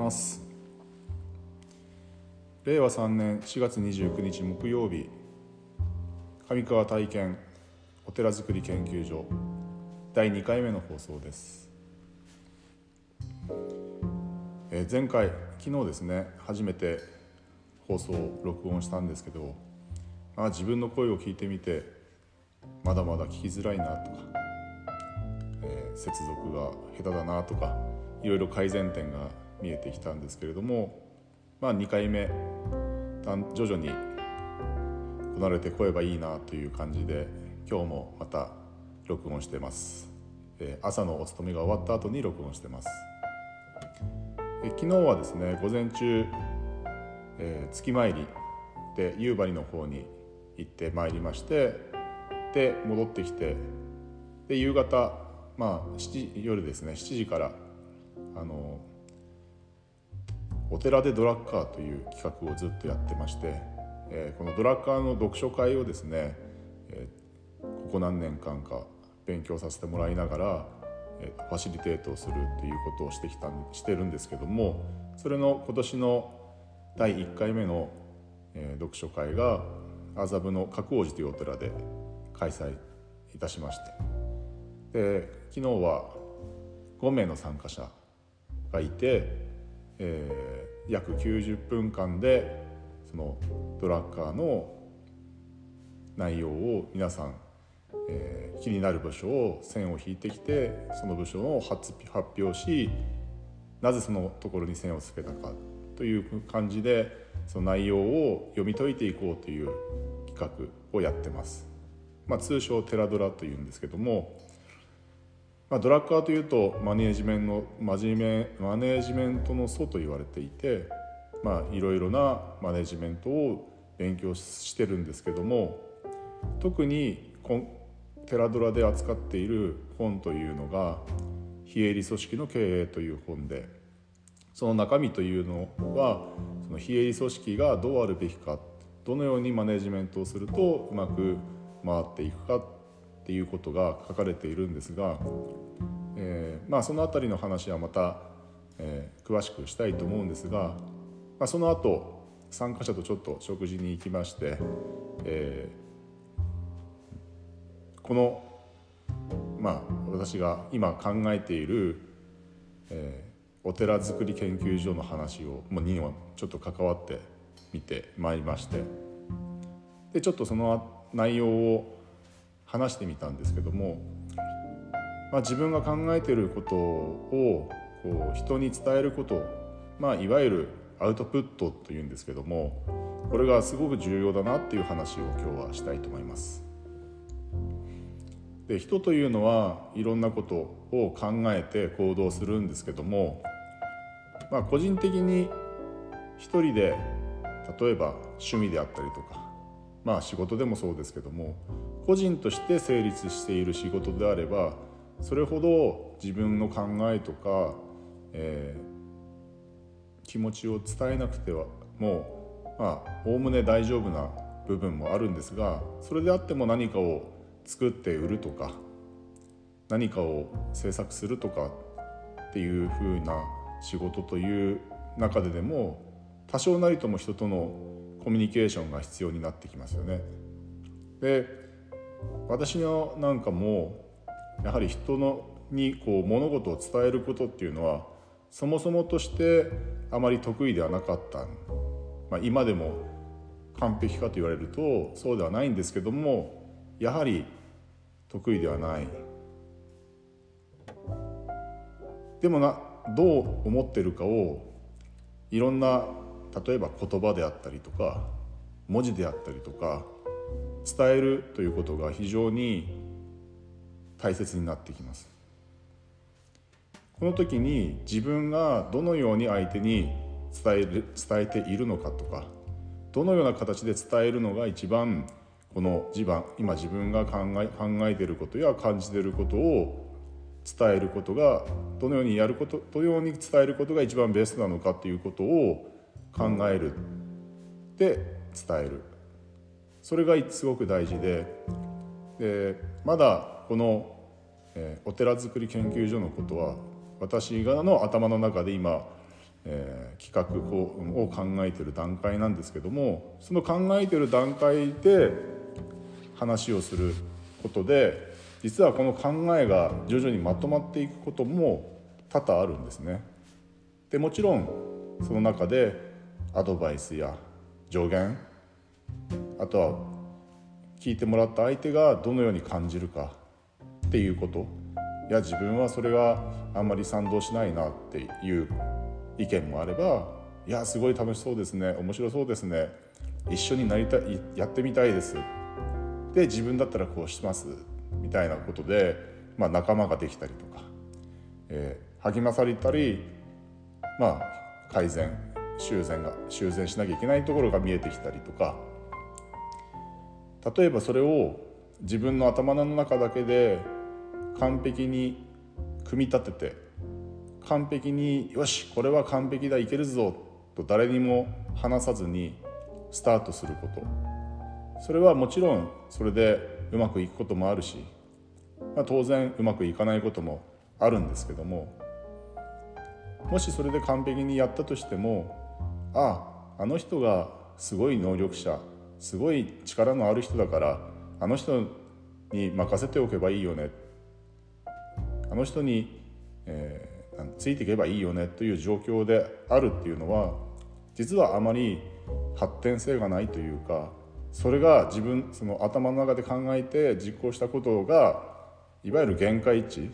ます。令和3年4月29日木曜日上川体験お寺づくり研究所第2回目の放送です、え、前回昨日ですね初めて放送を録音したんですけど、まあ、自分の声を聞いてみてまだまだ聞きづらいなとか、えー、接続が下手だなとかいろいろ改善点が見えてきたんですけれども、まあ、2回目徐々にこなれてこえばいいなという感じで今日もまた録音してます、えー、朝のお勤めが終わった後に録音してます、えー、昨日はですね午前中えー、月参りで夕張の方に行ってまいりましてで戻ってきてで夕方まあ7夜ですね7時からあのお寺でドラッカーという企画をずっとやってまして、えー、このドラッカーの読書会をですね、えー、ここ何年間か勉強させてもらいながら、えー、ファシリテートをするっていうことをしてきたしてるんですけどもそれの今年の第1回目の、え、読書会が麻布の角王寺というお寺で開催いたしましてで昨日は5名の参加者がいて、えー、約90分間でそのドラッカーの内容を皆さん、えー、気になる部署を線を引いてきてその部署を発表しなぜそのところに線をつけたかという感じでその内容を読み解いていこうという企画をやってます。まあ、通称テラドラというんですけども、まあ、ドラッカーというとマネージメントマジメマネージメントの祖と言われていて、いろいろなマネージメントを勉強してるんですけども特にテラドラで扱っている本というのが「非営利組織の経営」という本でその中身というのはその非営利組織がどうあるべきかどのようにマネジメントをするとうまく回っていくかていうことが書かれているんですが、えー、まあ、その辺りの話はまた、えー、詳しくしたいと思うんですが、まあ、その後参加者とちょっと食事に行きまして、えー、この、まあ、私が今考えている、えーお寺づくり研究所の話を、まあ、にはちょっと関わってみてまいりましてでちょっとその内容を話してみたんですけども、まあ、自分が考えていることをこう人に伝えること、まあ、いわゆるアウトプットというんですけどもこれがすごく重要だなっていう話を今日はしたいと思います。で人というのはいろんなことを考えて行動するんですけどもまあ、個人的に一人で例えば趣味であったりとかまあ仕事でもそうですけども個人として成立している仕事であればそれほど自分の考えとか、えー、気持ちを伝えなくてはもうまあおおむね大丈夫な部分もあるんですがそれであっても何かを作って売るとか何かを制作するとかっていうふうな仕事という中ででも多少なりとも人とのコミュニケーションが必要になってきますよね。で私のなんかもやはり人のにこう物事を伝えることっていうのはそもそもとしてあまり得意ではなかった、まあ、今でも完璧かと言われるとそうではないんですけどもやはり得意ではない。でもなどう思ってるかをいろんな例えば言葉であったりとか文字であったりとか伝えるということが非常に大切になってきます。この時に自分がどのように相手に伝える伝えているのかとかどのような形で伝えるのが一番この地盤今自分が考え考えていることや感じていることを伝えることがどのようにやることどのように伝えることが一番ベストなのかっていうことを考える。で伝える。それがすごく大事ででまだこの、お寺づくり研究所のことは私がの頭の中で今、えー、企画を考えてる段階なんですけどもその考えてる段階で話をすることで実はこの考えが徐々にまとまっていくことも多々あるんですね。でもちろんその中でアドバイスや助言あとは聞いてもらった相手がどのように感じるかっていうこと。いや自分はそれがあんまり賛同しないなっていう意見もあればいやすごい楽しそうですね面白そうですね一緒になりたいやってみたいです。で自分だったらこうしますみたいなことで、まあ、仲間ができたりとか、えー、励まされたり、まあ、改善修繕が修繕しなきゃいけないところが見えてきたりとか例えばそれを自分の頭の中だけで完璧に組み立てて完璧によしこれは完璧だいけるぞと誰にも話さずにスタートすること。それはもちろんそれでうまくいくこともあるし、まあ、当然うまくいかないこともあるんですけどももしそれで完璧にやったとしてもあああの人がすごい能力者すごい力のある人だからあの人に任せておけばいいよね。あの人に、えー、ついていけばいいよねという状況であるっていうのは実はあまり発展性がないというかそれが自分その頭の中で考えて実行したことがいわゆる限界値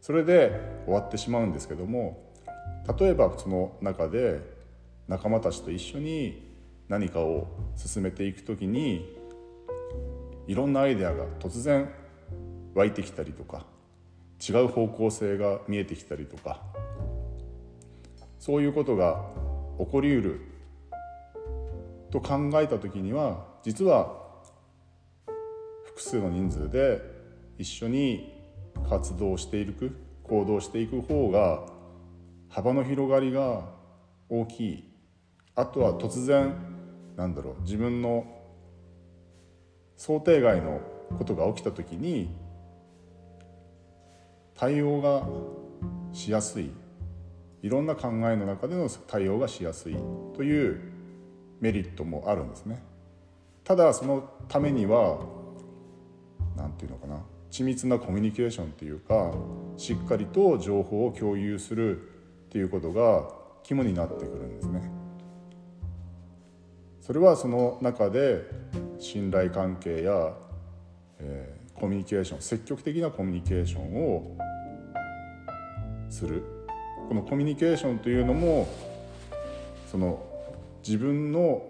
それで終わってしまうんですけども例えばその中で仲間たちと一緒に何かを進めていく時にいろんなアイデアが突然湧いてきたりとか違う方向性が見えてきたりとかそういうことが起こりうると考えた時には実は複数の人数で一緒に活動していく行動していく方が幅の広がりが大きい。あとは突然なんだろう自分の想定外のことが起きた時に対応がしやすい。いろんな考えの中での対応がしやすいというメリットもあるんですね。ただそのためには何て言うのかな緻密なコミュニケーションっていうかしっかりと情報を共有するっていうことが肝になってくるんですね。それはその中で信頼関係や、えー、コミュニケーション積極的なコミュニケーションをする。このコミュニケーションというのもその自分の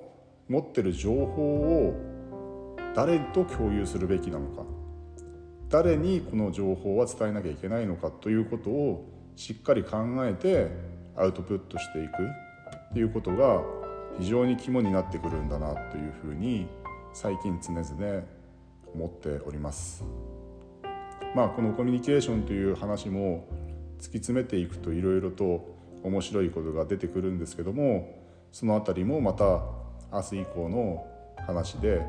持ってる情報を誰と共有するべきなのか。誰にこの情報は伝えなきゃいけないのかということをしっかり考えてアウトプットしていくっていうことが非常に肝になってくるんだなというふうに最近常々思っております。まあこのコミュニケーションという話も突き詰めていくといろいろと面白いことが出てくるんですけどもその辺りもまた明日以降の話で、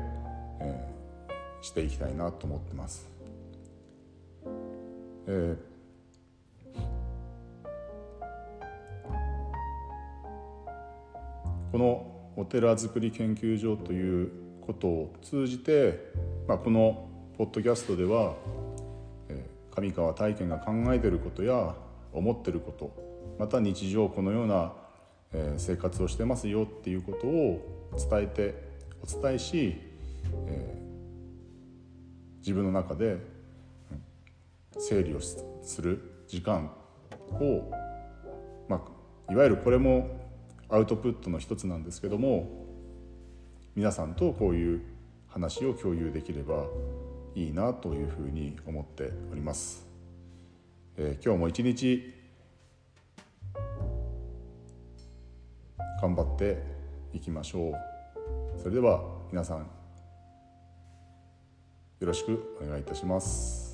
えー、していきたいなと思ってます。えー、このお寺づくり研究所ということを通じて、まあ、このポッドキャストでは、上川大賢が考えていることや思ってることまた日常このような生活をしてますよっていうことを伝えてお伝えし、え自分の中で整理をする時間を、まあ、いわゆるこれもアウトプットの一つなんですけども皆さんとこういう話を共有できればいいなというふうに思っております。えー、今日も一日頑張っていきましょうそれでは皆さんよろしくお願いいたします